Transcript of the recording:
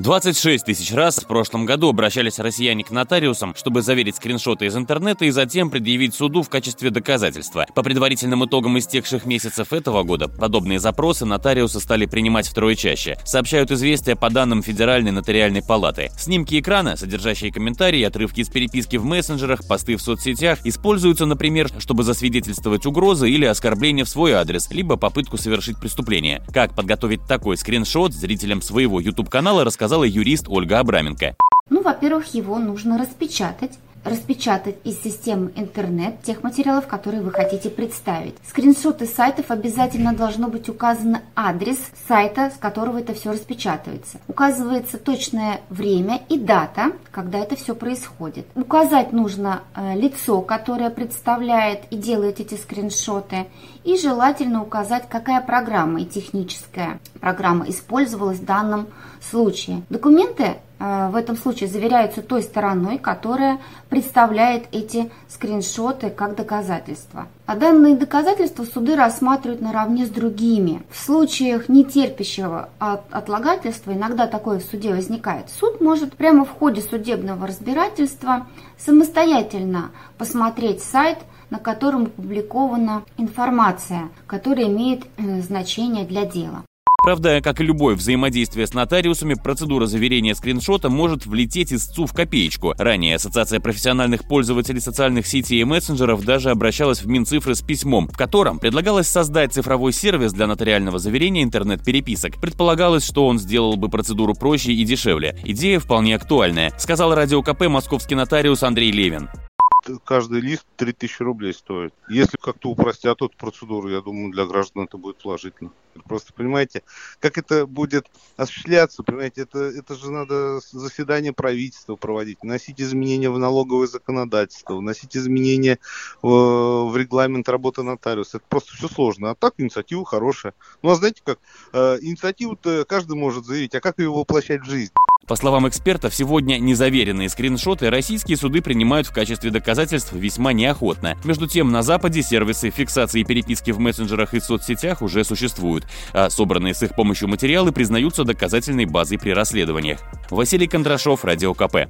26 тысяч раз в прошлом году обращались россияне к нотариусам, чтобы заверить скриншоты из интернета и затем предъявить суду в качестве доказательства. По предварительным итогам истекших месяцев этого года, подобные запросы нотариусы стали принимать втрое чаще. Сообщают известия по данным Федеральной нотариальной палаты. Снимки экрана, содержащие комментарии, отрывки из переписки в мессенджерах, посты в соцсетях, используются, например, чтобы засвидетельствовать угрозы или оскорбление в свой адрес, либо попытку совершить преступление. Как подготовить такой скриншот зрителям своего YouTube-канала рассказал рассказала юрист Ольга Абраменко. Ну, во-первых, его нужно распечатать распечатать из системы интернет тех материалов, которые вы хотите представить. Скриншоты сайтов обязательно должно быть указан адрес сайта, с которого это все распечатывается. Указывается точное время и дата, когда это все происходит. Указать нужно э, лицо, которое представляет и делает эти скриншоты, и желательно указать, какая программа и техническая программа использовалась в данном случае. Документы в этом случае заверяются той стороной, которая представляет эти скриншоты как доказательства. А данные доказательства суды рассматривают наравне с другими. В случаях нетерпящего от отлагательства, иногда такое в суде возникает, суд может прямо в ходе судебного разбирательства самостоятельно посмотреть сайт, на котором опубликована информация, которая имеет э, значение для дела. Правда, как и любое взаимодействие с нотариусами, процедура заверения скриншота может влететь истцу в копеечку. Ранее Ассоциация профессиональных пользователей социальных сетей и мессенджеров даже обращалась в Минцифры с письмом, в котором предлагалось создать цифровой сервис для нотариального заверения интернет-переписок. Предполагалось, что он сделал бы процедуру проще и дешевле. Идея вполне актуальная, сказал радио КП московский нотариус Андрей Левин каждый лист 3000 рублей стоит. Если как-то упростят эту процедуру, я думаю, для граждан это будет положительно. Просто понимаете, как это будет осуществляться, понимаете, это, это же надо заседание правительства проводить, вносить изменения в налоговое законодательство, вносить изменения в, в регламент работы нотариуса. Это просто все сложно. А так инициатива хорошая. Ну а знаете как, э, инициативу-то каждый может заявить, а как ее воплощать в жизнь? По словам экспертов, сегодня незаверенные скриншоты российские суды принимают в качестве доказательств весьма неохотно. Между тем, на Западе сервисы фиксации переписки в мессенджерах и соцсетях уже существуют, а собранные с их помощью материалы признаются доказательной базой при расследованиях. Василий Кондрашов, Радио КП.